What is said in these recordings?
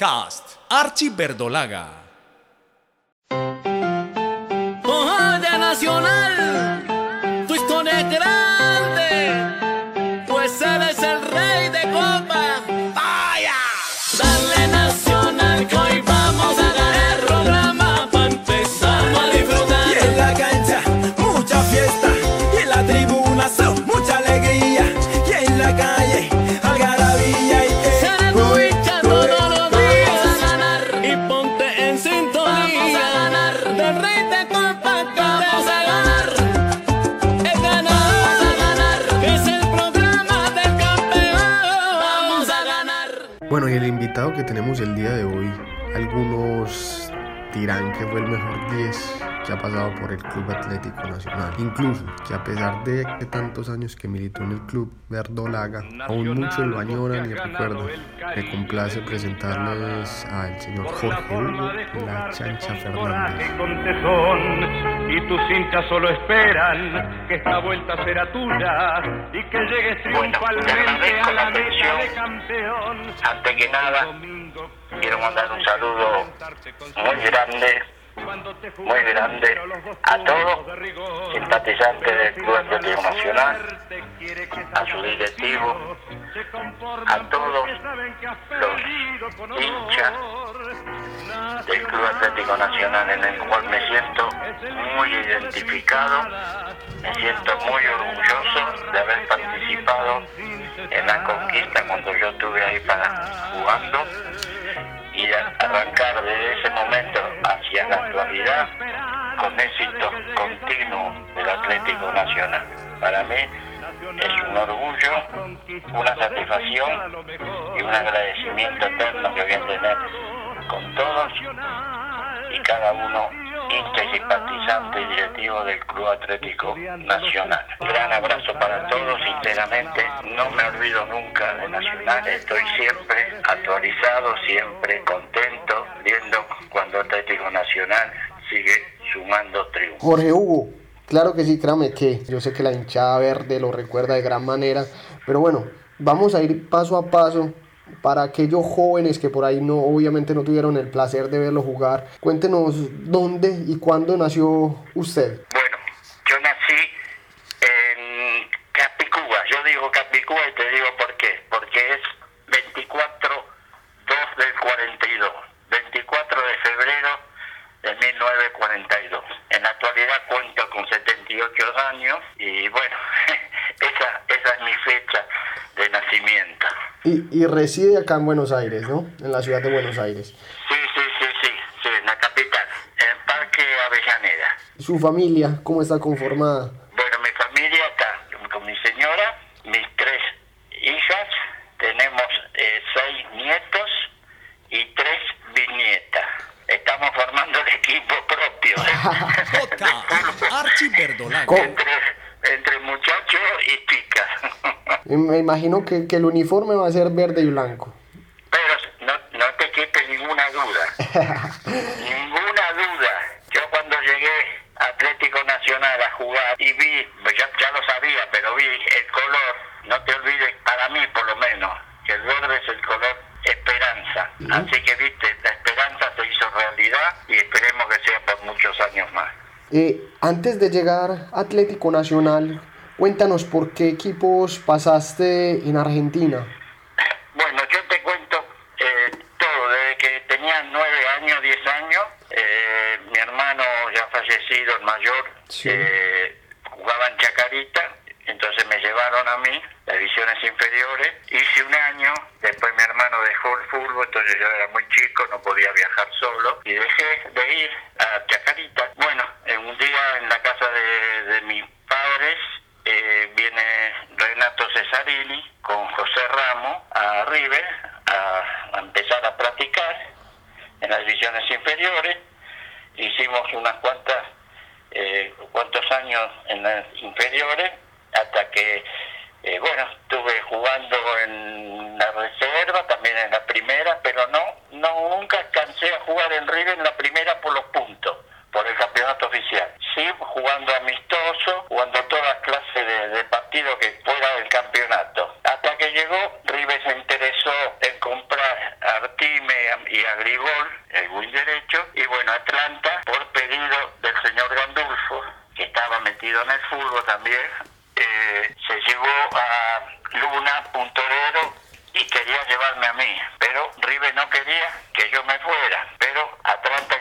Podcast Archie Verdolaga. Nacional, dirán que fue el mejor 10 que ha pasado por el Club Atlético Nacional. Incluso que a pesar de que tantos años que militó en el club verdolaga, aún muchos lo añoran y recuerdan. Me complace presentarles al señor Jorge Hugo La Chancha Fernández. y tus hinchas solo esperan que esta vuelta será tuya y que llegues triunfalmente a la meta de campeón. Antes que nada, quiero mandar un saludo muy grande, muy grande a todos simpatizantes del Club Atlético Nacional, a su directivo, a todos los hinchas del Club Atlético Nacional en el cual me siento muy identificado, me siento muy orgulloso de haber participado en la conquista cuando yo estuve ahí para jugando y arrancar desde ese momento hacia la actualidad con éxito continuo del Atlético Nacional. Para mí es un orgullo, una satisfacción y un agradecimiento eterno que voy a tener con todos y cada uno y simpatizante directivo del Club Atlético Nacional. Gran abrazo para todos, sinceramente, no me olvido nunca de Nacional, estoy siempre actualizado, siempre contento, viendo cuando Atlético Nacional sigue sumando triunfos. Jorge Hugo, claro que sí, créame que yo sé que la hinchada verde lo recuerda de gran manera, pero bueno, vamos a ir paso a paso para aquellos jóvenes que por ahí no, obviamente no tuvieron el placer de verlo jugar. Cuéntenos dónde y cuándo nació usted. Bueno, yo nací en Capicúa. Yo digo Capicúa y te digo por qué. Porque es 24 2 del 42. 24 de febrero de 1942. En la actualidad cuento con 78 años y bueno, esa, esa es mi fecha de nacimiento. Y, reside acá en Buenos Aires, ¿no? En la ciudad de Buenos Aires. Sí, sí, sí, sí, sí, en la capital, en Parque Avellaneda. Su familia, ¿cómo está conformada? Bueno, mi familia está con mi señora, mis tres hijas, tenemos eh, seis nietos y tres bisnietas. Estamos formando el equipo propio. Podcast Archie Verdolaga entre, entre muchachos y chicas. Y Me imagino que, que el uniforme va a ser verde y blanco. Pero no, no te quepe ninguna duda. ninguna duda. Yo cuando llegué a Atlético Nacional a jugar y vi, pues ya, ya lo sabía, pero vi el color, no te olvides, para mí por lo menos, que el verde es el color esperanza. Así que viste, la esperanza se hizo realidad y esperemos que sea por muchos años más. Eh, antes de llegar a Atlético Nacional, cuéntanos por qué equipos pasaste en Argentina. Bueno, yo te cuento eh, todo, desde que tenía nueve años, diez años, eh, mi hermano ya fallecido, el mayor, Sí. eh, jugaba en Chacarita, entonces me llevaron a mí, las divisiones inferiores, hice un año, después mi hermano dejó el fútbol, entonces yo era muy chico, no podía viajar solo, y dejé de ir a Chacarita. Bueno, en un día en la casa de, de mis padres, eh, viene Renato Cesarini con José Ramos a River a, a empezar a practicar en las divisiones inferiores. Hicimos unas cuantas, eh, cuantos años en las inferiores hasta que, eh, bueno, estuve jugando en la reserva, también en la primera, pero no, no nunca alcancé a jugar en River en la primera por los puntos, por el campeonato oficial. Sí, jugando amistoso, jugando todas clases de, de partidos que fuera del campeonato. Hasta que llegó, River se interesó en comprar a Artime, y Agribol, el win derecho, y bueno, Atlanta, por pedido del señor Gandulfo, que estaba metido en el fútbol también, eh, se llevó a Luna, un torero, y quería llevarme a mí, pero River no quería que yo me fuera, pero Atlanta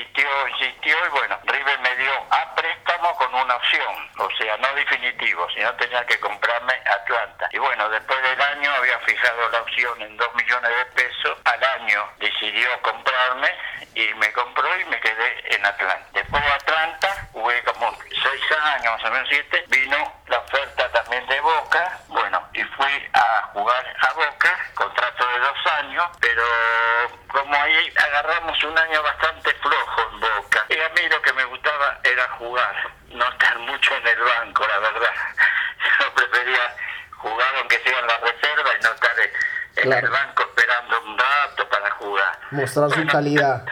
insistió, insistió, y bueno, River me dio a préstamo con una opción, o sea, no definitivo, sino tenía que comprarme Atlanta. Y bueno, después del año había fijado la opción en dos millones de pesos, al año decidió comprarme y me compró y me quedé en Atlanta. Después de Atlanta, jugué como seis años, más o menos siete, vino la oferta también de Boca, bueno, y fui a jugar a Boca, contrato de dos años, pero como ahí agarramos un año bastante flojo en Boca, y a mí lo que me gustaba era jugar, no estar mucho en el banco, la verdad. Yo prefería jugar aunque sea en la reserva y no estar en, Claro. el banco esperando un rato para jugar. Mostrar su calidad.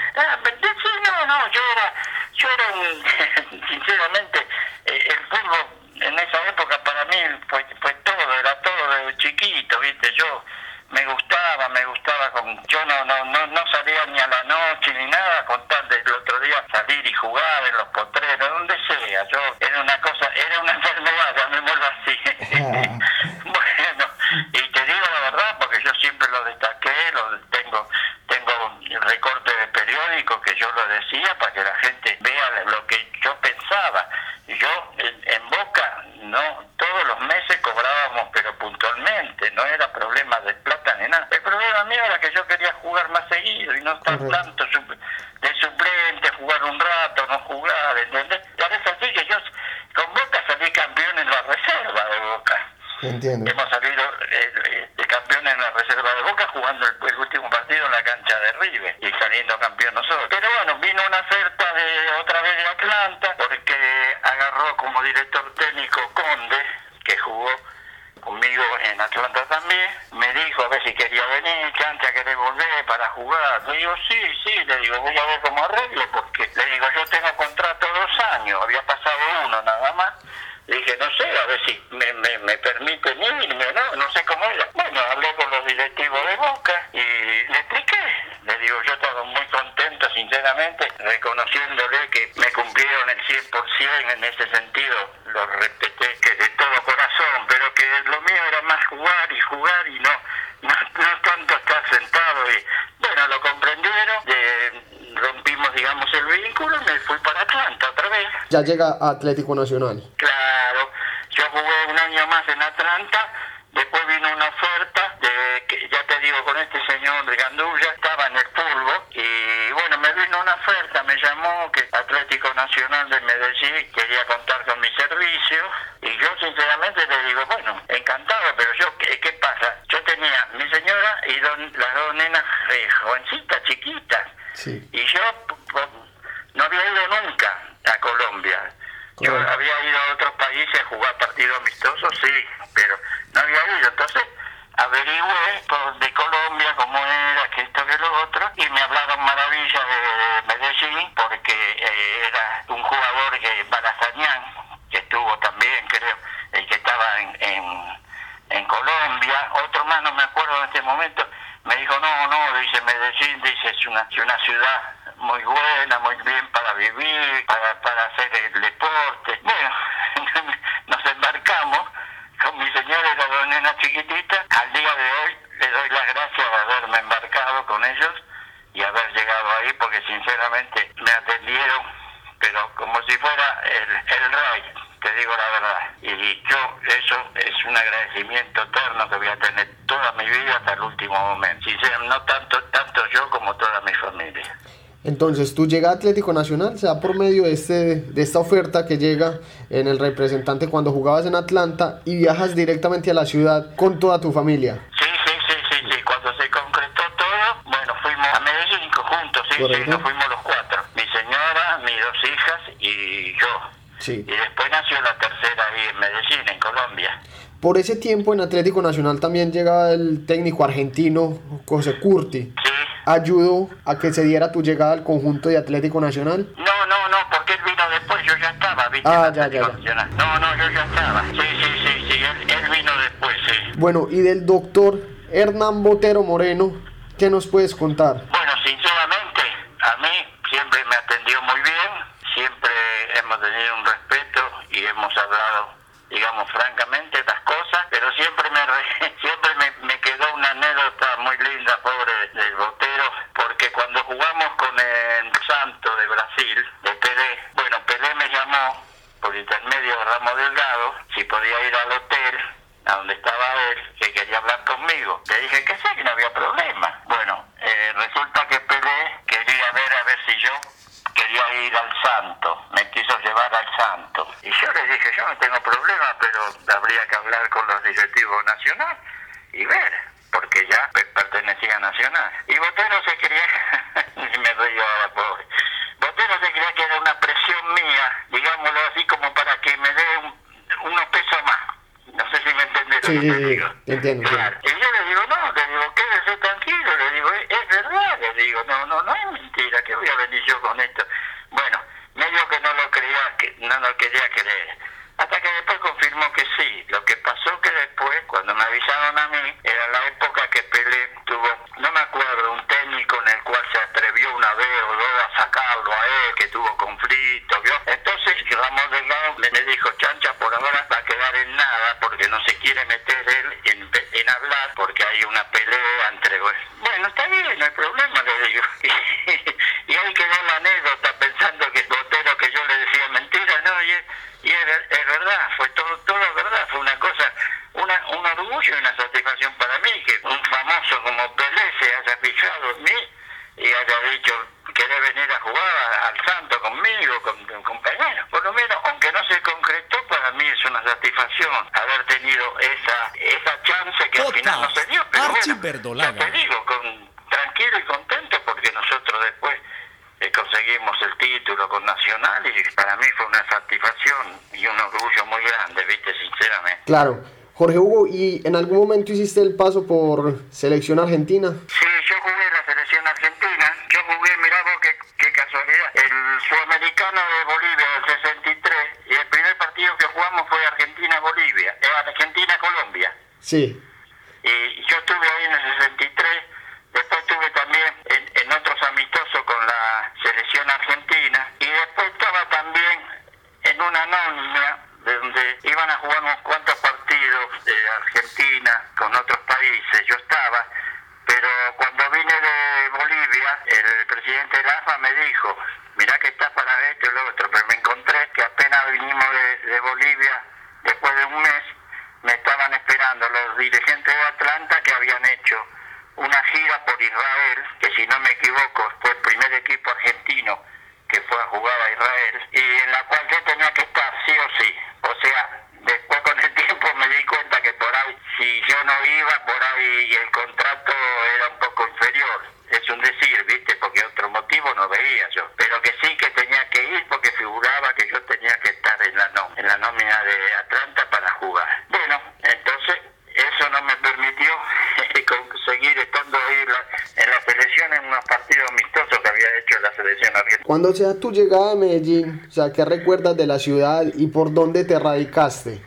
Llega a Atlético Nacional. Claro, yo jugué un año más en Atlanta, después vino una oferta, de, que ya te digo, con este señor de Gandulla, estaba en el fútbol, y bueno, me vino una oferta, me llamó que Atlético Nacional de Medellín quería contar con mi servicio, y yo sinceramente le digo, bueno, encantado, pero yo, ¿qué, qué pasa? Yo tenía mi señora y don- las dos nenas eh, jovencitas, chiquitas, Sí. y yo p- p- no había ido nunca a Colombia. Yo Correcto. había ido a otros países a jugar partidos amistosos, sí, pero no había ido. Entonces averigüé por, de Colombia cómo era, que esto, que lo otro, y me hablaron maravillas de Medellín, porque eh, era un jugador que Balazañán, que estuvo también, creo, el que estaba en, en, en Colombia, otro más, no me acuerdo en este momento, me dijo, no, no, dice Medellín, dice, es una, es una ciudad muy buena, muy bien para vivir, para, para hacer el deporte. Bueno, nos embarcamos con mi señora y las dos nenas chiquititas. Al día de hoy le doy las gracias de haberme embarcado con ellos y haber llegado ahí porque sinceramente me atendieron, pero como si fuera el, el rey, te digo la verdad. Y yo, eso es un agradecimiento eterno que voy a tener toda mi vida hasta el último momento. Sinceramente, no tanto, tanto yo como toda mi familia. Entonces, tú llegas a Atlético Nacional, se da por medio de, este, de esta oferta que llega en el representante cuando jugabas en Atlanta y viajas directamente a la ciudad con toda tu familia. Sí, sí, sí, sí, sí. Cuando se concretó todo, bueno, fuimos a Medellín juntos, sí, sí, nos fuimos los cuatro. Mi señora, mis dos hijas y yo. Sí. Y después nació la tercera ahí en Medellín, en Colombia. Por ese tiempo en Atlético Nacional también llega el técnico argentino José Curti. Sí ayudó a que se diera tu llegada al conjunto de Atlético Nacional? No, no, no, porque él vino después, yo ya estaba, ¿viste? Ah, ya, ya, No, no, yo ya estaba. Sí, sí, sí, sí, él, él vino después, sí. Bueno, y del doctor Hernán Botero Moreno, ¿qué nos puedes contar? Bueno, sinceramente, a mí siempre me atendió muy bien, siempre hemos tenido un respeto y hemos hablado, digamos, francamente las cosas, pero siempre me, re Ramos Delgado si podía ir al hotel a donde estaba él, que quería hablar conmigo. Le dije que sí, que no había problema. Bueno, eh, resulta que Pelé quería ver a ver si yo quería ir al santo, me quiso llevar al santo. Y yo le dije, yo no tengo problema, pero habría que hablar con los directivos nacional y ver, porque ya pertenecía a Nacional. Y Botero se quería 对对对，对 sí, tenido esa, esa chance que Ota, al final no se dio. Pero te digo, con, tranquilo y contento porque nosotros después eh, conseguimos el título con Nacional y para mí fue una satisfacción y un orgullo muy grande, viste, sinceramente. Claro. Jorge Hugo, ¿y en algún momento hiciste el paso por selección argentina? Sí, Sí. cuándo sea tu llegada a Medellín? O sea, ¿qué recuerdas de la ciudad y por dónde te radicaste?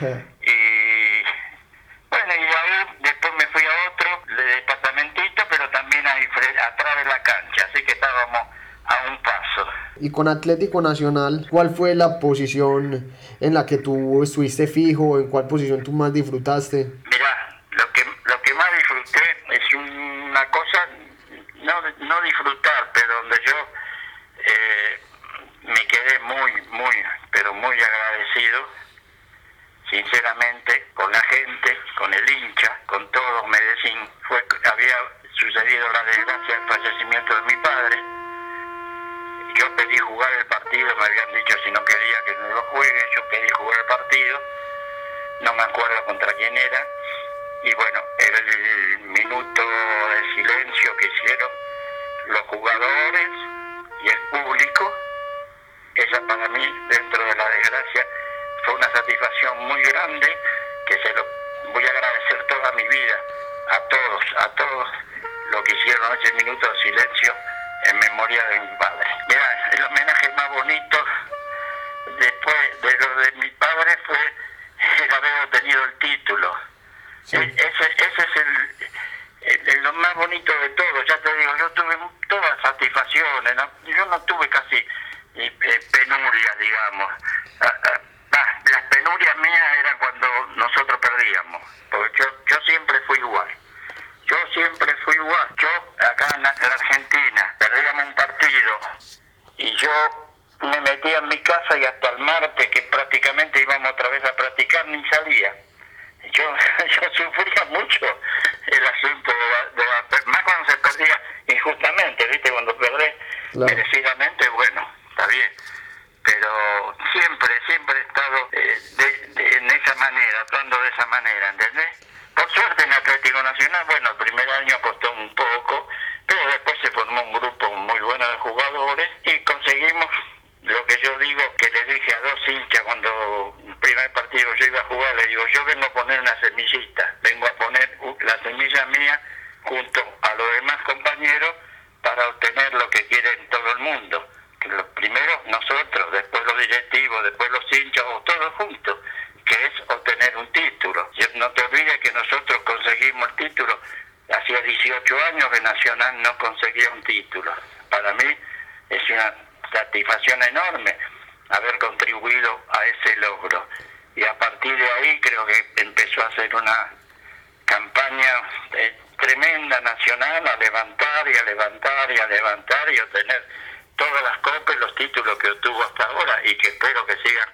Y bueno, y ahí después me fui a otro de departamentito, pero también ahí, atrás de la cancha, así que estábamos a un paso. Y con Atlético Nacional, ¿cuál fue la posición en la que tú estuviste fijo? ¿En cuál posición tú más disfrutaste? De todo. Ya te digo, yo tuve todas satisfacciones. ¿no? Yo no tuve casi eh, eh, penurias, digamos. Ah, ah, ah, las penurias mías eran cuando nosotros perdíamos. Porque yo, yo siempre fui igual. Yo siempre fui igual. Yo acá en la, en la Argentina perdíamos un partido y yo me metía en mi casa y hasta el martes que prácticamente íbamos otra vez a practicar ni salía. Yo, yo sufría mucho el asunto de, la- de la- más cuando se perdía injustamente, ¿viste? Cuando perdés Claro. merecidamente, bueno, está bien. Pero siempre, siempre he estado eh, de- de- en esa manera, actuando de esa manera, ¿entendés? Por suerte en Atlético Nacional, bueno, el primer año costó un poco, pero después se formó un grupo muy bueno de jugadores y conseguimos lo que yo digo, que le dije a dos hinchas cuando el primer partido yo iba a jugar, le digo, yo vengo a poner una semillita, vengo a poner u- la semilla mía junto a los demás compañeros para obtener lo que quieren todo el mundo. Que lo primero nosotros, después los directivos, después los hinchas, o todos juntos, que es obtener un título. Y No te olvides que nosotros conseguimos el título, hacía 18 años que Nacional no conseguía un título. Para mí es una satisfacción enorme haber contribuido a ese logro. Y a partir de ahí creo que empezó a hacer una campaña eh, tremenda nacional a levantar y a levantar y a levantar y obtener todas las copas los títulos que obtuvo hasta ahora y que espero que sigan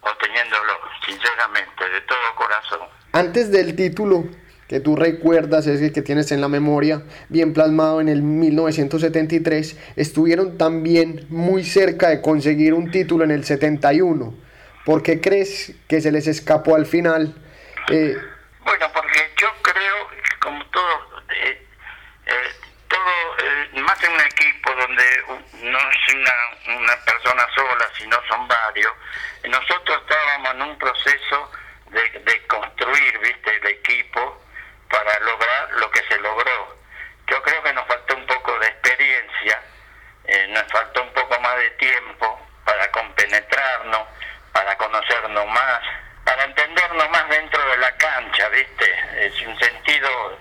obteniéndolo sinceramente, de todo corazón. Antes del título que tú recuerdas, ese que tienes en la memoria, bien plasmado en el 1973, estuvieron también muy cerca de conseguir un título en el 71. ¿Por qué crees que se les escapó al final? Eh, Bueno, porque yo creo, como todo, eh, eh, todo, eh, más en un equipo donde no es una, una persona sola, sino son varios, nosotros estábamos en un proceso de, de construir, viste, el equipo para lograr lo que se logró. Yo creo que nos faltó un poco de experiencia, eh, nos faltó un poco más de tiempo para compenetrarnos, para conocernos más, para entendernos más dentro de la cancha, ¿viste? Es un sentido,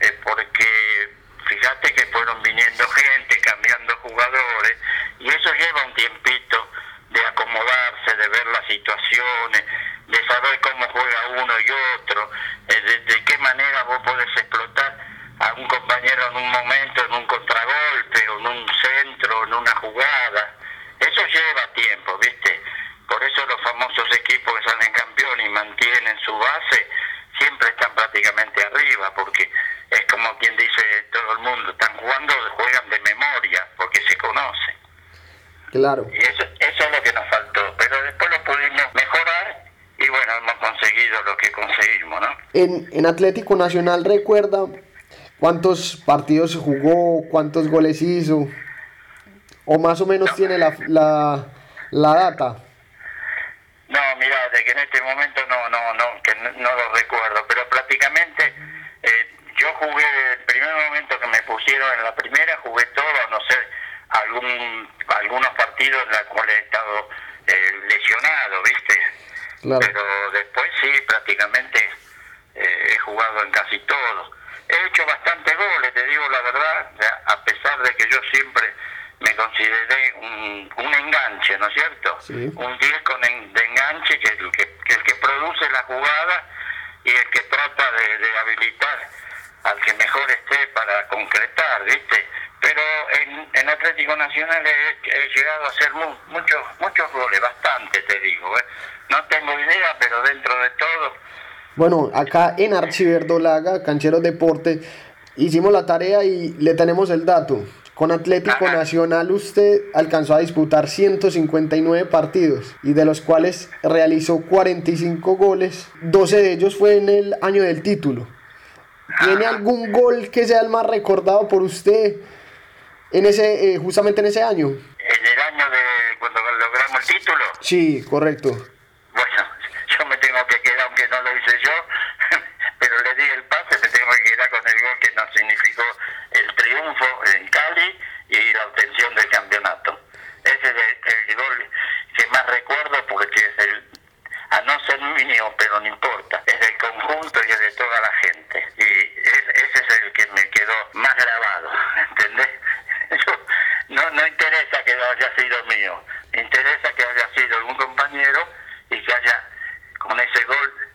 eh, porque fíjate que fueron viniendo gente, cambiando jugadores, y eso lleva un tiempito de acomodarse, de ver las situaciones, de saber cómo juega uno y otro, eh, de, manera vos podés explotar a un compañero en un momento, en un contragolpe, o en un centro, en una jugada. Eso lleva tiempo, ¿viste? Por eso los famosos equipos que salen campeón y mantienen su base siempre están prácticamente arriba, porque es como quien dice todo el mundo, están jugando, juegan de memoria, porque se conocen. claro. Y eso, eso es lo que nos faltó, pero después lo pudimos mejorar y bueno, hemos conseguido lo que conseguimmo, ¿no? En, en Atlético Nacional recuerda cuántos partidos jugó, cuántos goles hizo, o más o menos tiene la, la, la data. No, mira, de que en este momento no, no, no, que no, no lo recuerdo, pero prácticamente eh, yo jugué el primer momento que me pusieron en la primera, jugué todo, a no ser algún, algunos partidos en los cuales he estado eh, lesionado, ¿viste? Claro. Pero después sí, prácticamente eh, he jugado en casi todo. He hecho bastantes goles, te digo la verdad, a pesar de que yo siempre me consideré un, un enganche, ¿no es cierto? Sí. Un 10 con en- de enganche, que es el que, que el que produce la jugada y el que trata de, de habilitar al que mejor esté para concretar, ¿viste? pero en, en Atlético Nacional he, he llegado a hacer mu- muchos muchos goles, bastante te digo. ¿eh? No tengo idea, pero dentro de todo, Bueno, acá en Archiverdolaga, Cancheros Deporte, hicimos la tarea y le tenemos el dato. Con Atlético Ajá. Nacional usted alcanzó a disputar 159 partidos y de los cuales realizó 45 goles. 12 de ellos fue en el año del título. ¿Tiene algún gol que sea el más recordado por usted en ese, eh, justamente en ese año? en el año de cuando logramos el título, Sí, correcto. bueno, yo me tengo que quedar, no yo, pero le di el pase, me tengo que quedar con el gol que nos significó el triunfo en Cali y la obtención del campeonato. Ese es el, gol que más recuerdo porque es el, a no ser mío, pero no importa, es del conjunto y es de toda la gente. Y es- ese es el que me quedó más grabado, ¿entendés? No, no interesa que haya sido mío, me interesa que haya sido algún compañero y que haya con ese gol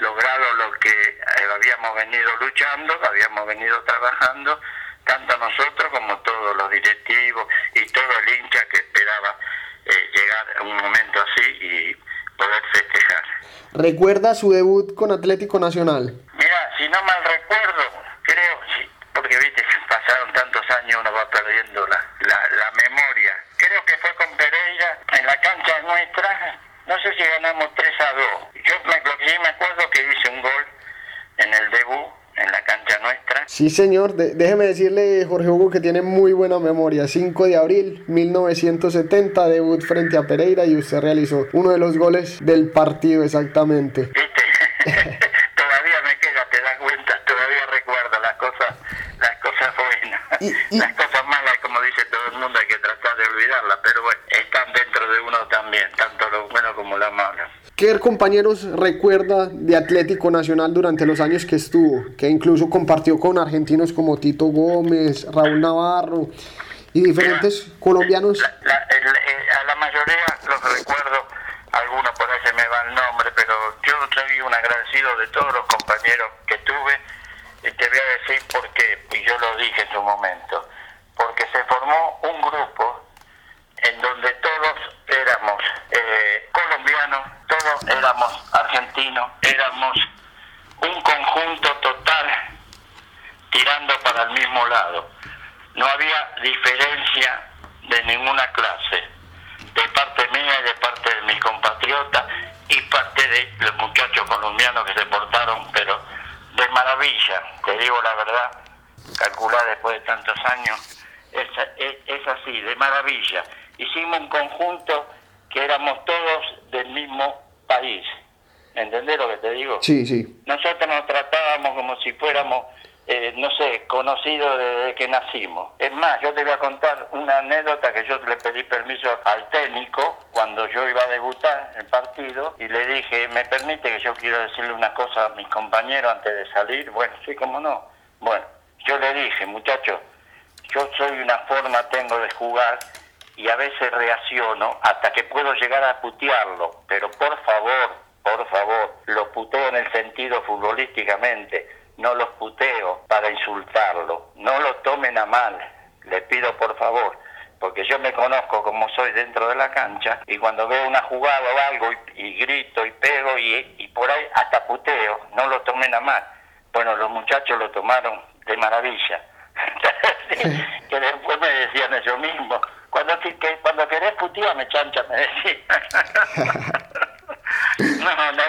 logrado lo que eh, habíamos venido luchando, habíamos venido trabajando, tanto nosotros como todos los directivos y todo el hincha que esperaba eh, llegar a un momento así y poder festejar. ¿Recuerda su debut con Atlético Nacional? Mira, si no mal recuerdo, creo, sí, porque viste, pasaron tantos años, uno va perdiendo la, la, la memoria. Creo que fue con Pereira en la cancha nuestra, no sé si ganamos 3 a 2. Yo me, lo que sí me acuerdo que hice un gol en el debut, en la cancha nuestra. Sí, señor. De- déjeme decirle, Jorge Hugo, que tiene muy buena memoria. 5 de abril 1970, debut frente a Pereira y usted realizó uno de los goles del partido exactamente. ¿Viste? todavía me queda, te das cuenta, todavía recuerdo las cosas, las cosas buenas. Y- y- Las cosas malas, como dice todo el mundo, hay que tratar de olvidarlas, pero bueno, están dentro de uno también, tanto lo bueno como lo malo. ¿Qué compañeros recuerda de Atlético Nacional durante los años que estuvo? Que incluso compartió con argentinos como Tito Gómez, Raúl Navarro y diferentes colombianos. La- la- el- eh, a la mayoría los recuerdo, algunos por ahí se me va el nombre, pero yo soy un agradecido de todos los compañeros que tuve. Y te voy a decir por qué, y yo lo dije en su momento. Porque se formó un grupo en donde todos éramos eh, colombianos, todos éramos argentinos, éramos un conjunto total tirando para el No había diferencia de ninguna clase, de parte mía y de parte de mis compatriotas y parte de los muchachos colombianos que se portaron, pero de maravilla, te digo la verdad, calcular después de tantos años, es, es, es así, de maravilla. Hicimos un conjunto que éramos todos del mismo país. ¿Entendés lo que te digo? Sí, sí. nosotros nos tratábamos como si fuéramos, eh, no sé, conocidos desde que nacimos. Es más, yo te voy a contar una anécdota que yo le pedí permiso al técnico cuando yo iba a debutar el partido y le dije, ¿me permite que yo quiero decirle una cosa a mis compañeros antes de salir? Bueno, sí, cómo no. Bueno, yo le dije, muchachos, yo soy una forma, tengo de jugar y a veces reacciono hasta que puedo llegar a putearlo, pero por favor, por favor, lo puteo en el sentido futbolísticamente, no los puteo para insultarlo, no lo tomen a mal, le pido por favor, porque yo me conozco como soy dentro de la cancha y cuando veo una jugada o algo y, y grito y pego y, y por ahí hasta puteo, no lo tomen a mal. Bueno, los muchachos lo tomaron de maravilla. que después me decían ellos mismos, cuando, que, cuando querés putear me chancha, me decían. no, no,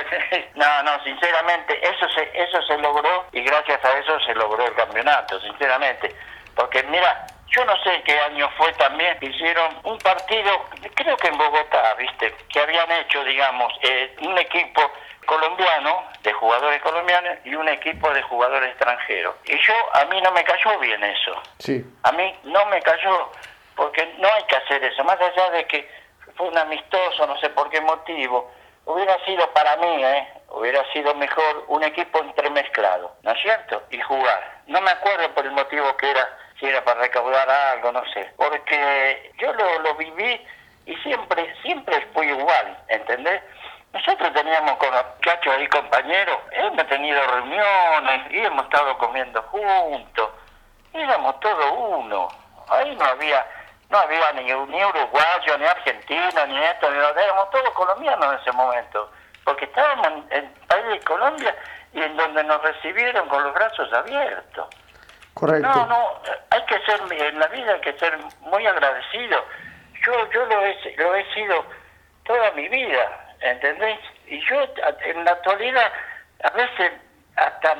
no, no, sinceramente, eso se, eso se logró y gracias a eso se logró el campeonato, sinceramente. Porque mira, yo no sé qué año fue también, hicieron un partido, creo que en Bogotá, viste, que habían hecho, digamos, eh, un equipo colombiano, de jugadores colombianos, y un equipo de jugadores extranjeros. Y yo, a mí no me cayó bien eso. Sí. A mí no me cayó, porque no hay que hacer eso, más allá de que fue un amistoso, no sé por qué motivo, hubiera sido para mí, ¿eh? hubiera sido mejor un equipo entremezclado, ¿no es cierto? Y jugar. No me acuerdo por el motivo que era, si era para recaudar algo, no sé, porque yo lo, lo viví y siempre, siempre fui igual, ¿entendés? Nosotros teníamos con los muchachos ahí compañeros, hemos tenido reuniones y hemos estado comiendo juntos, éramos todos uno. ahí no había no había ni, ni uruguayo, ni argentino, ni esto, ni lo éramos todos colombianos en ese momento, porque estábamos en el país de Colombia y en donde nos recibieron con los brazos abiertos. Correcto. No, no, hay que ser, en la vida hay que ser muy agradecido. Yo, yo lo he, lo he sido toda mi vida, ¿entendés? Y yo en la actualidad, a veces hasta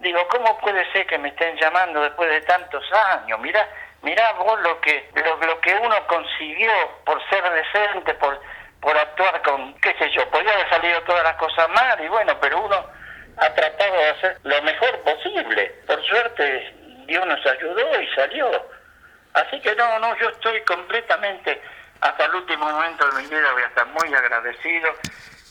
digo, ¿cómo puede ser que me estén llamando después de tantos años? Mira, mirá vos lo que, lo, lo que uno consiguió por ser decente, por, por actuar con, qué sé yo, podría haber salido todas las cosas mal y bueno, pero uno ha tratado de hacer lo mejor posible. Por suerte Dios nos ayudó y salió. Así que no, no, yo estoy completamente, hasta el último momento de mi vida voy a estar muy agradecido.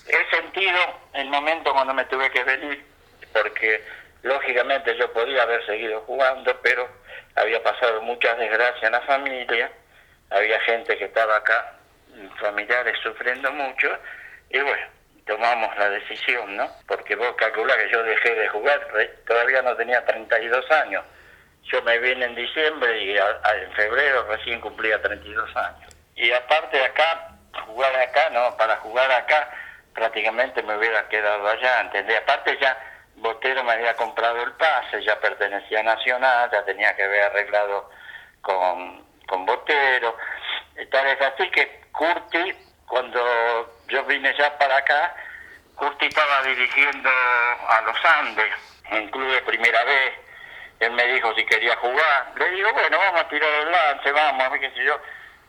He sentido el momento cuando me tuve que venir, porque lógicamente yo podía haber seguido jugando, pero había pasado muchas desgracias en la familia, había gente que estaba acá, familiares sufriendo mucho, y bueno, tomamos la decisión, ¿no? Porque vos calculás que yo dejé de jugar, todavía no tenía 32 años. Yo me vine en diciembre y en febrero recién cumplía 32 años. Y aparte acá, jugar acá, no, para jugar acá prácticamente me hubiera quedado allá, ¿entendés? Aparte ya Botero me había comprado el pase, ya pertenecía a Nacional, ya tenía que haber arreglado con, con Botero. Tal es así que Curti, cuando yo vine ya para acá, Curti estaba dirigiendo a los Andes, en club de primera vez. Él me dijo si quería jugar. Le digo, bueno, vamos a tirar el lance, vamos, a ver qué sé yo.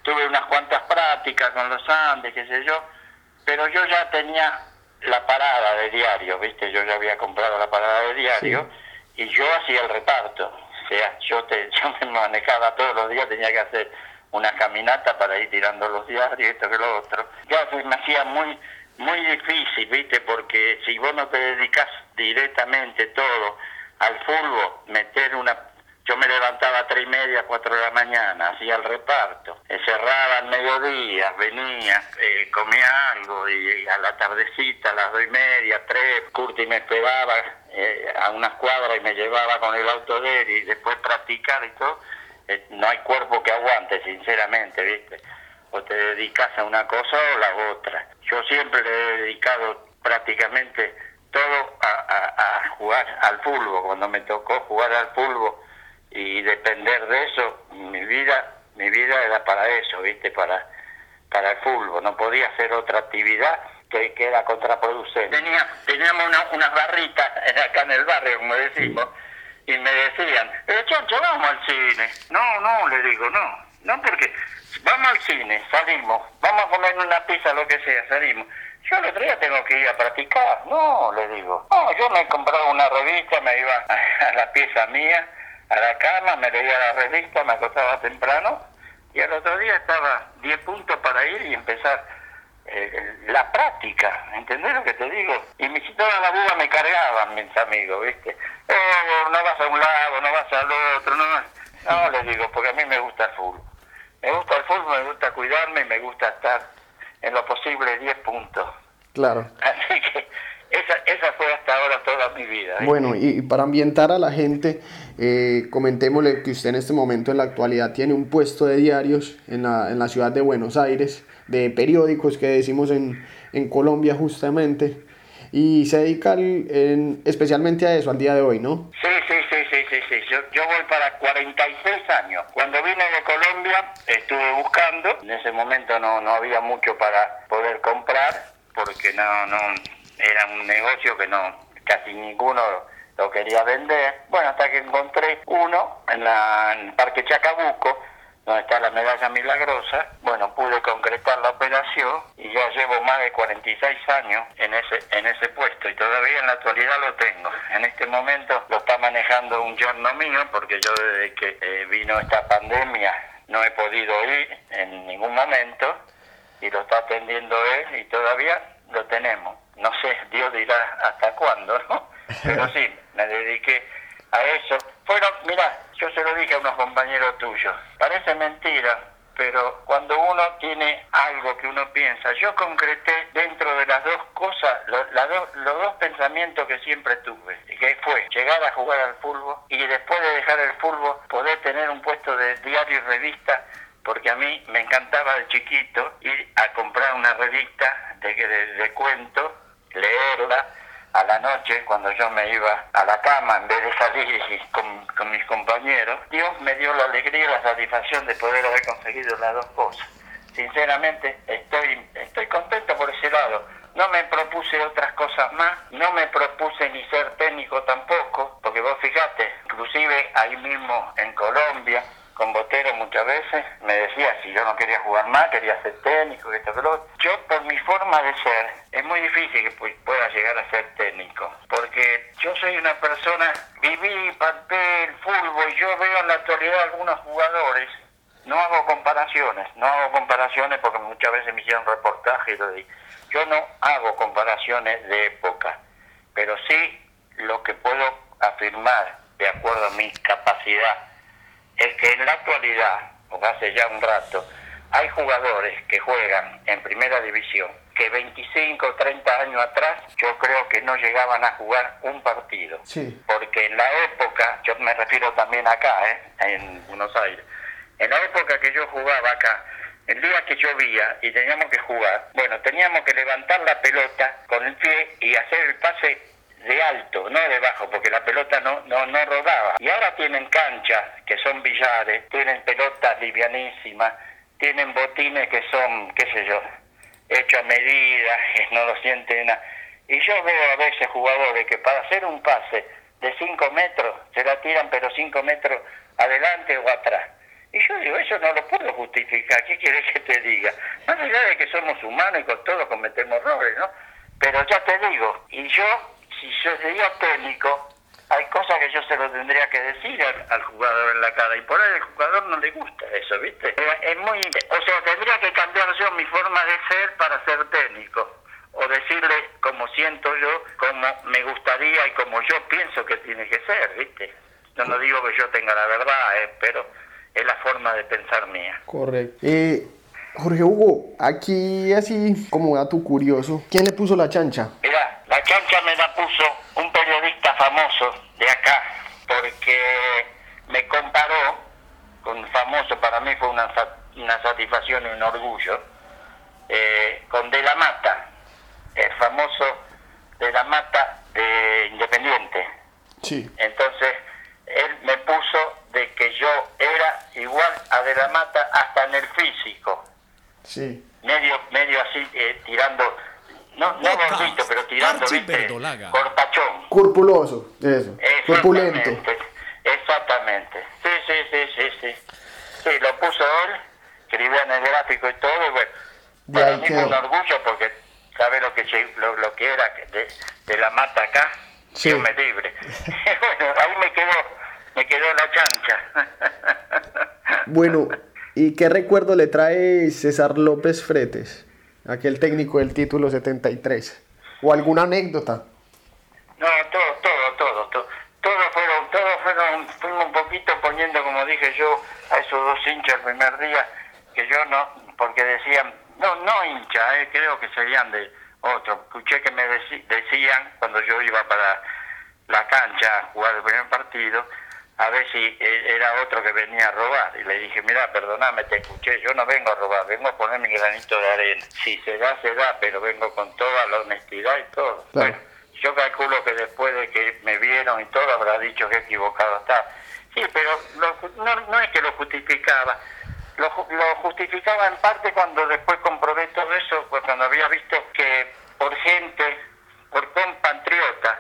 Tuve unas cuantas prácticas con los Andes, qué sé yo. Pero yo ya tenía la parada de diario, ¿viste? Yo ya había comprado la parada de diario y yo hacía el reparto. O sea, yo, te, yo me manejaba todos los días, tenía que hacer una caminata para ir tirando los diarios, esto que lo otro. Ya me hacía muy muy difícil, ¿viste? Porque si vos no te dedicas directamente todo al fútbol, meter una yo me levantaba a tres y media, cuatro de la mañana, hacía el reparto, cerraba al mediodía, venía, eh, comía algo y, a la tardecita, a las dos y media, tres, Curti me esperaba eh, a unas cuadras y me llevaba con el auto de él y después practicar y todo. Eh, no hay cuerpo que aguante, sinceramente, ¿viste? O te dedicas a una cosa o la otra. Yo siempre le he dedicado prácticamente todo a, a jugar al fútbol. Cuando me tocó jugar al fútbol, y depender de eso, mi vida, mi vida era para eso, viste, para, para el fútbol, no podía hacer otra actividad que, era contraproducente. Tenía, teníamos una, unas barritas acá en el barrio, como decimos, y me decían, eh, vamos al cine. No, no, le digo, no, no porque vamos al cine, salimos, vamos a comer una pizza, lo que sea, salimos. Yo el otro día tengo que ir a practicar. No, le digo. No, yo me he comprado una revista, me iba a la pieza mía a la cama, me leía la revista, me acostaba temprano y al otro día estaba 10 puntos para ir y empezar eh, la práctica, ¿entendés lo que te digo? Y me toda la duda me cargaban mis amigos, ¿viste? Oh, no vas a un lado, no vas al otro, no, no les digo, porque a mí me gusta el fútbol. Me gusta el fútbol, me gusta cuidarme y me gusta estar en lo posible 10 puntos. Claro. Así que esa, esa fue hasta ahora toda mi vida. Bueno, y para ambientar a la gente, eh, comentémosle que usted en este momento en la actualidad tiene un puesto de diarios en la, en la ciudad de Buenos Aires, de periódicos que decimos en, en Colombia justamente, y se dedica en, especialmente a eso al día de hoy, ¿no? Sí, sí, sí, sí, sí, sí. Yo, yo voy para 46 años. Cuando vine de Colombia estuve buscando, en ese momento no, no había mucho para poder comprar, porque no, no, era un negocio que no, casi ninguno lo quería vender. Bueno, hasta que encontré uno en, la, el Parque Chacabuco, donde está la medalla milagrosa. Bueno, pude concretar la operación y ya llevo más de 46 años en ese, en ese puesto y todavía en la actualidad lo tengo. En este momento lo está manejando un yerno mío porque yo desde que eh, vino esta pandemia no he podido ir en ningún momento y lo está atendiendo él y todavía lo tenemos. No sé, Dios dirá hasta cuándo, ¿no? Pero sí, me dediqué a eso. Fueron, mira, yo se lo dije a unos compañeros tuyos, parece mentira, pero cuando uno tiene algo que uno piensa, yo concreté dentro de las dos cosas, lo- la do- los dos pensamientos que siempre tuve, que fue llegar a jugar al fútbol y después de dejar el fútbol poder tener un puesto de diario y revista, porque a mí me encantaba de chiquito ir a comprar una revista de, de, de cuentos, leerla, a la noche, cuando yo me iba a la cama, en vez de salir con, con mis compañeros, Dios me dio la alegría y la satisfacción de poder haber conseguido las dos cosas. Sinceramente, estoy, estoy contento por ese lado. No me propuse otras cosas más, no me propuse ni ser técnico tampoco, porque vos fijate, inclusive ahí mismo en Colombia, con Botero muchas veces, me decía si yo no quería jugar más, quería ser técnico, esto, otro. Yo, por mi forma de ser, es muy difícil que pu- pueda llegar a ser técnico, porque yo soy una persona, viví, palpé el fútbol, yo veo en la actualidad algunos jugadores, no hago comparaciones, no hago comparaciones porque muchas veces me hicieron reportajes y lo. Yo no hago comparaciones de época, pero sí lo que puedo afirmar, de acuerdo a mi capacidad, es que en la actualidad, o hace ya un rato, hay jugadores que juegan en primera división que 25 o 30 años atrás yo creo que no llegaban a jugar un partido. Sí. Porque en la época, yo me refiero también acá, ¿eh? en Buenos Aires, en la época que yo jugaba acá, el día que llovía y teníamos que jugar, bueno, teníamos que levantar la pelota con el pie y hacer el pase de alto, no de bajo, porque la pelota no, no, no rodaba. Y ahora tienen canchas que son billares, tienen pelotas livianísimas, tienen botines que son, qué sé yo, hechos a medida, que no lo sienten nada. Y yo veo a veces jugadores que para hacer un pase de 5 metros se la tiran pero 5 metros adelante o atrás. Y yo digo, eso no lo puedo justificar, ¿qué quieres que te diga? Más allá de que somos humanos y con todos cometemos errores, ¿no? Pero ya te digo, y yo, si yo sería técnico, hay cosas que yo se lo tendría que decir al, jugador en la cara, y por ahí al jugador no le gusta eso, ¿viste? Es, muy... O sea, tendría que cambiar yo mi forma de ser para ser técnico o decirle como siento yo, como me gustaría y como yo pienso que tiene que ser, ¿viste? Yo no digo que yo tenga la verdad, eh, pero es la forma de pensar mía. Correcto. Eh, Jorge Hugo, aquí así como dato curioso, ¿quién le puso la chancha? Mira, la cancha me la puso un periodista famoso de acá, porque me comparó con famoso, para mí fue una, una satisfacción y un orgullo, eh, con De la Mata, el famoso De la Mata de Independiente. Sí. Entonces, él me puso de que yo era igual a De la Mata hasta en el físico, Sí. medio medio así, eh, tirando, no, no gordito, pero tirando. Corpachón. Corpuloso, eso. Corpulento. Exactamente. Sí, sí, sí, sí, sí. Sí, lo puso él, escribía en el gráfico y todo, y bueno, para mí fue un orgullo porque sabe lo que lo, lo que era de, de la mata acá, Sí. Dios me libre. bueno, ahí me quedó, me quedó la chancha. Bueno, ¿y qué recuerdo le trae César López Fretes, aquel técnico del título 73? ¿O alguna anécdota? No, todo, todo, todo, todo. Todos fueron, todos fueron, fuimos un poquito poniendo, como dije yo, a esos dos hinchas el primer día, que yo no, porque decían, no, no hincha, eh, creo que serían de otro. Escuché que me decían, cuando yo iba para la cancha a jugar el primer partido, a ver si eh, era otro que venía a robar. Y le dije, mira, perdoname, te escuché, yo no vengo a robar, vengo a poner mi granito de arena. Si se da, se da, pero vengo con toda la honestidad y todo. Claro. Bueno, yo calculo que después de que me vieron y todo habrá dicho que equivocado estaba. Sí, pero lo no, no es que lo justificaba. Lo, lo justificaba en parte cuando después comprobé todo eso, pues cuando había visto que por gente, por compatriotas,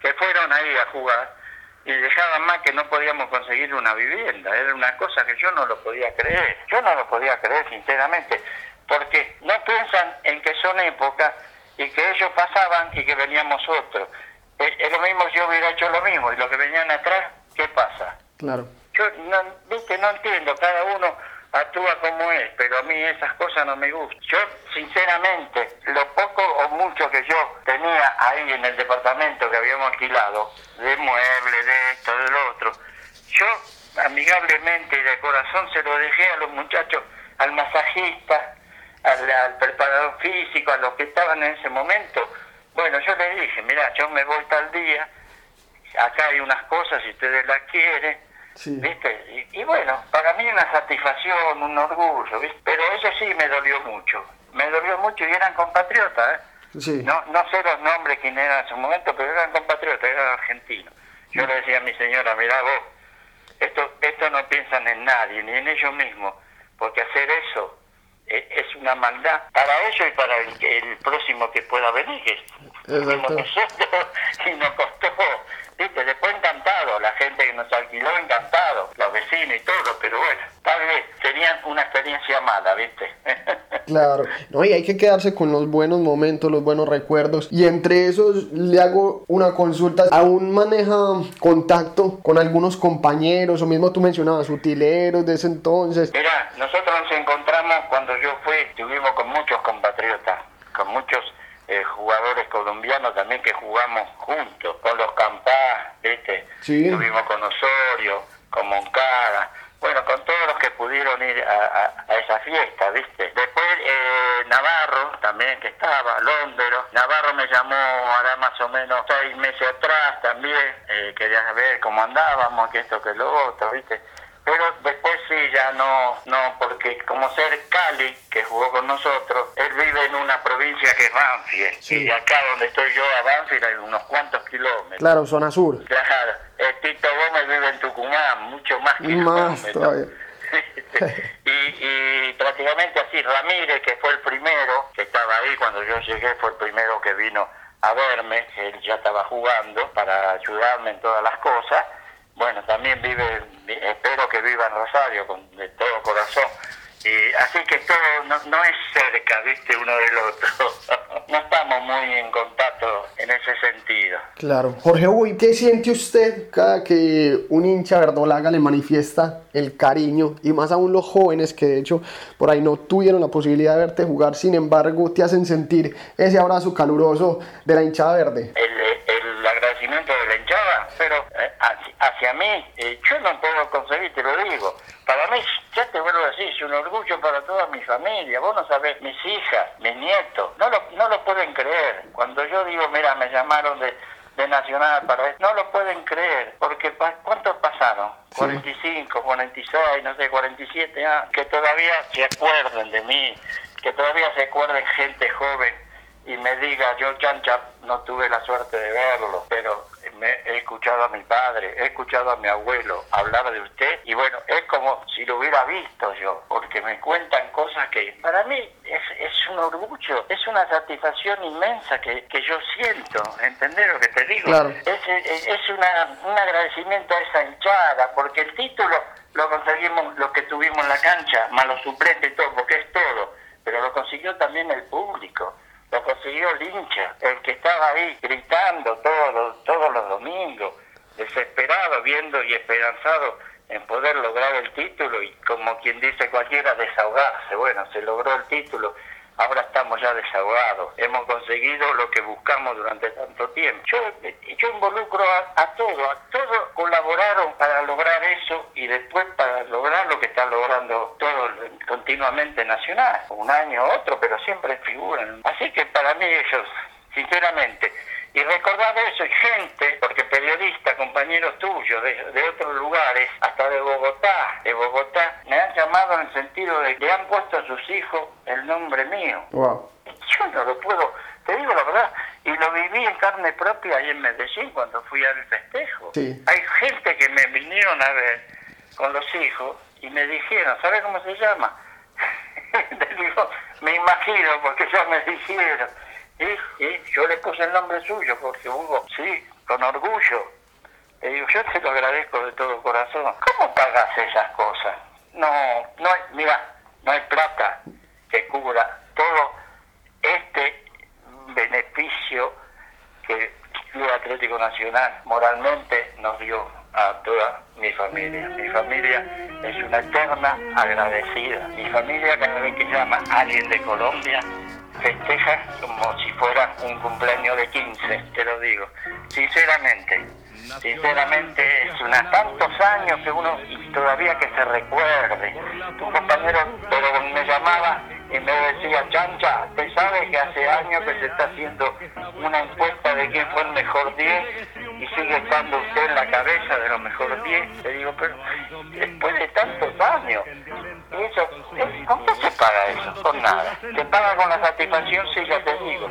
que fueron ahí a jugar y dejaban más que no podíamos conseguir una vivienda. Era una cosa que yo no lo podía creer. Yo no lo podía creer, sinceramente, porque no piensan en que son épocas y que ellos pasaban y que veníamos otros. Es, es lo mismo si yo hubiera hecho lo mismo y los que venían atrás, ¿qué pasa? Claro. Yo no, viste, no entiendo, cada uno actúa como es, pero a mí esas cosas no me gustan. Yo, sinceramente, lo poco o mucho que yo tenía ahí en el departamento que habíamos alquilado, de muebles, de esto, de lo otro, yo amigablemente y de corazón se lo dejé a los muchachos al masajista, al, al preparador físico, a los que estaban en ese momento. Bueno, yo les dije, mira, yo me voy tal día, acá hay unas cosas, si ustedes las quieren, Sí. ¿viste? Y, y bueno, para mí una satisfacción, un orgullo, ¿viste? Pero eso sí me dolió mucho, me dolió mucho y eran compatriotas, ¿eh? Sí. No, no sé los nombres quién eran en su momento, pero eran compatriotas, eran argentinos. Yo le decía a mi señora, mirá vos, esto, esto no piensan en nadie, ni en ellos mismos, porque hacer eso e- es una maldad para ellos y para el, el próximo que pueda venir, que nosotros y nos costó, viste, después encantado, la gente que nos alquiló encantado, los vecinos y todo, pero bueno, tal vez tenían una experiencia mala, viste. Claro, no, y hay que quedarse con los buenos momentos, los buenos recuerdos. Y entre esos le hago una consulta. ¿Aún maneja contacto con algunos compañeros? O mismo tú mencionabas utileros de ese entonces. Mira, nosotros nos encontramos cuando yo fui, estuvimos con muchos compatriotas, con muchos eh, jugadores colombianos también que jugamos juntos, con los Campá, ¿viste? Sí. Estuvimos con Osorio, con Moncada, bueno, con todos los que pudieron ir a, a- a esa fiesta, ¿viste? Después eh, Navarro también que estaba, Londero. Navarro me llamó hará más o menos seis meses atrás también, eh, quería ver cómo andábamos, que esto, que lo otro, ¿viste? Pero después sí, ya no, no, porque como ser Cali, que jugó con nosotros, él vive en una provincia que es Banfield. Sí. Y acá donde estoy yo a Banfield hay unos cuantos kilómetros. Claro, zona sur. Claro, eh, Tito Gómez vive en Tucumán, mucho más Más kilómetros. todavía. y, y prácticamente así, Ramírez, que fue el primero, que estaba ahí cuando yo llegué, fue el primero que vino a verme, él ya estaba jugando para ayudarme en todas las cosas. Bueno, también vive, espero que viva en Rosario con de todo corazón. Y así que todo no, no es cerca, viste, uno del otro. no estamos muy en contacto en ese sentido. Claro. Jorge Hugo, ¿y qué siente usted cada que un hincha verdolaga le manifiesta el cariño? Y más aún los jóvenes que de hecho por ahí no tuvieron la posibilidad de verte jugar, sin embargo te hacen sentir ese abrazo caluroso de la hinchada verde. el, agradecimiento de la hinchada, pero eh, hacia, hacia mí, eh, yo no puedo conseguir, te lo digo. Para mí, ya te vuelvo a decir, es un orgullo para toda mi familia. Vos no sabés, mis hijas, mis nietos, no lo, no lo pueden creer. Cuando yo digo, mira, me llamaron de, de Nacional para no lo pueden creer, porque pa- ¿cuántos pasaron? 45, 46, no sé, 47 años, que todavía se acuerden de mí, que todavía se acuerden gente joven y me diga, yo Chancha no tuve la suerte de verlo, pero me, he escuchado a mi padre, he escuchado a mi abuelo hablar de usted y bueno, es como si lo hubiera visto yo, porque me cuentan cosas que para mí es, es un orgullo, es una satisfacción inmensa que, que yo siento, ¿entendés lo que te digo? Claro. Es, es, es una, un agradecimiento a esa hinchada, porque el título lo conseguimos los que tuvimos en la cancha, más los suplentes y todo, porque es todo, pero lo consiguió también el público lo consiguió el el que estaba ahí gritando todos los, todos los domingos, desesperado, viendo y esperanzado en poder lograr el título y como quien dice cualquiera, desahogarse. Bueno, se logró el título, ahora estamos ya desahogados, hemos conseguido lo que buscamos durante tanto tiempo. Yo, involucro a, a todo, a todos colaboraron para lograr eso y después para lograr lo que está logrando todo continuamente Nacional, un año u otro, pero siempre figuran. Así que para mí ellos, sinceramente, y recordar eso, gente, porque periodistas, compañeros tuyos de, de otros lugares, hasta de Bogotá, de Bogotá, me han llamado en el sentido de que han puesto a sus hijos el nombre mío. Wow. Yo no lo puedo, te digo la verdad, y lo viví en carne propia ahí en Medellín cuando fui al festejo. Sí. Hay gente que me vinieron a ver con los hijos y me dijeron, ¿sabes cómo se llama? Digo, me imagino, porque ya me dijeron. Y, y yo le puse el nombre suyo, porque Hugo, sí, con orgullo. Le digo, yo te lo agradezco de todo corazón. ¿Cómo pagas esas cosas? No, no hay, mira, no hay plata que cubra todo este beneficio que Club Atlético Nacional moralmente nos dio a toda mi familia. Mi familia es una eterna agradecida. Mi familia cada vez que llama a alguien de Colombia festeja como si fuera un cumpleaños de 15, te lo digo. Sinceramente, sinceramente es unos tantos años que uno todavía que se recuerde. Un compañero pero me llamaba y me decía, Chancha, ¿te sabe que hace años que se está haciendo una encuesta de quién fue el mejor 10 y sigue estando usted en la cabeza de los mejores 10? Le digo, pero después de tantos años, ¿y eso, ¿con qué se paga eso? Con nada. Se paga con la satisfacción, sí, ya te digo,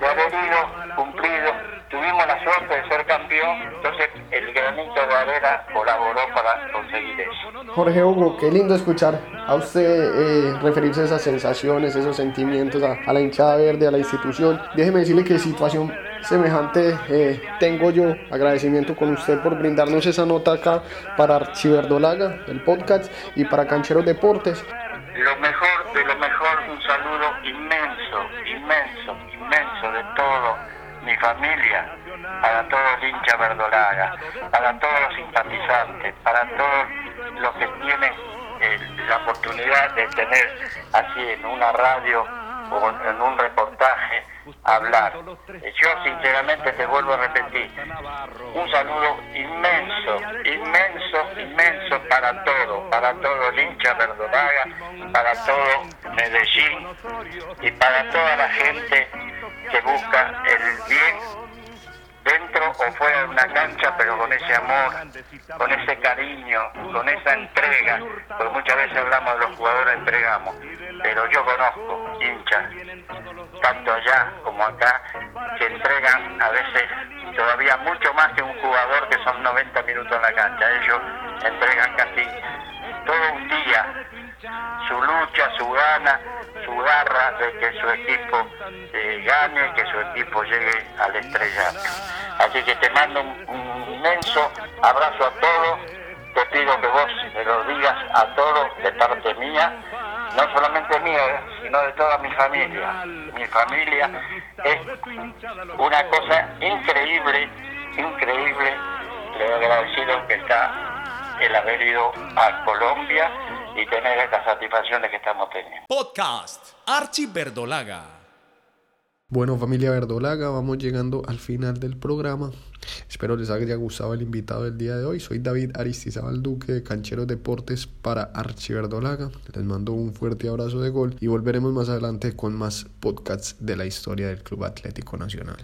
de haber ido, cumplido tuvimos la suerte de ser campeón, entonces el granito de arena colaboró para conseguir eso. Jorge Hugo, qué lindo escuchar a usted eh, referirse a esas sensaciones, esos sentimientos, a, la hinchada verde, a la institución. Déjeme decirle que situación semejante eh, tengo yo. Agradecimiento con usted por brindarnos esa nota acá para Archiverdolaga, el podcast, y para Cancheros Deportes. Lo mejor de lo mejor, un saludo inmenso, inmenso, inmenso de todo mi familia, para todos los hinchas verdolaga, para todos los simpatizantes, para todos los que tienen eh, la oportunidad de tener así en una radio o en un reportaje hablar. Yo sinceramente te vuelvo a repetir, un saludo inmenso, inmenso, inmenso para todo, para todo el hincha verdolaga, para todo Medellín y para toda la gente que busca el bien dentro o fuera de una cancha, pero con ese amor, con ese cariño, con esa entrega, porque muchas veces hablamos de los jugadores, entregamos, pero yo conozco hinchas, tanto allá como acá, que entregan a veces todavía mucho más que un jugador que son 90 minutos en la cancha, ellos entregan casi todo un día su lucha, su gana, su garra de que su equipo eh, gane, que su equipo llegue al estrellato. Así que te mando un, inmenso abrazo a todos, te pido que vos me lo digas a todos de parte mía, no solamente mía, sino de toda mi familia. Mi familia es una cosa increíble, increíble, le agradecido que está el haber ido a Colombia y tener estas satisfacciones que estamos teniendo. Podcast Archie Verdolaga. Bueno familia Verdolaga, vamos llegando al final del programa. Espero les haya gustado el invitado del día de hoy. Soy David Aristizabal Duque de Cancheros Deportes para Archie Verdolaga. Les mando un fuerte abrazo de gol y volveremos más adelante con más podcasts de la historia del Club Atlético Nacional.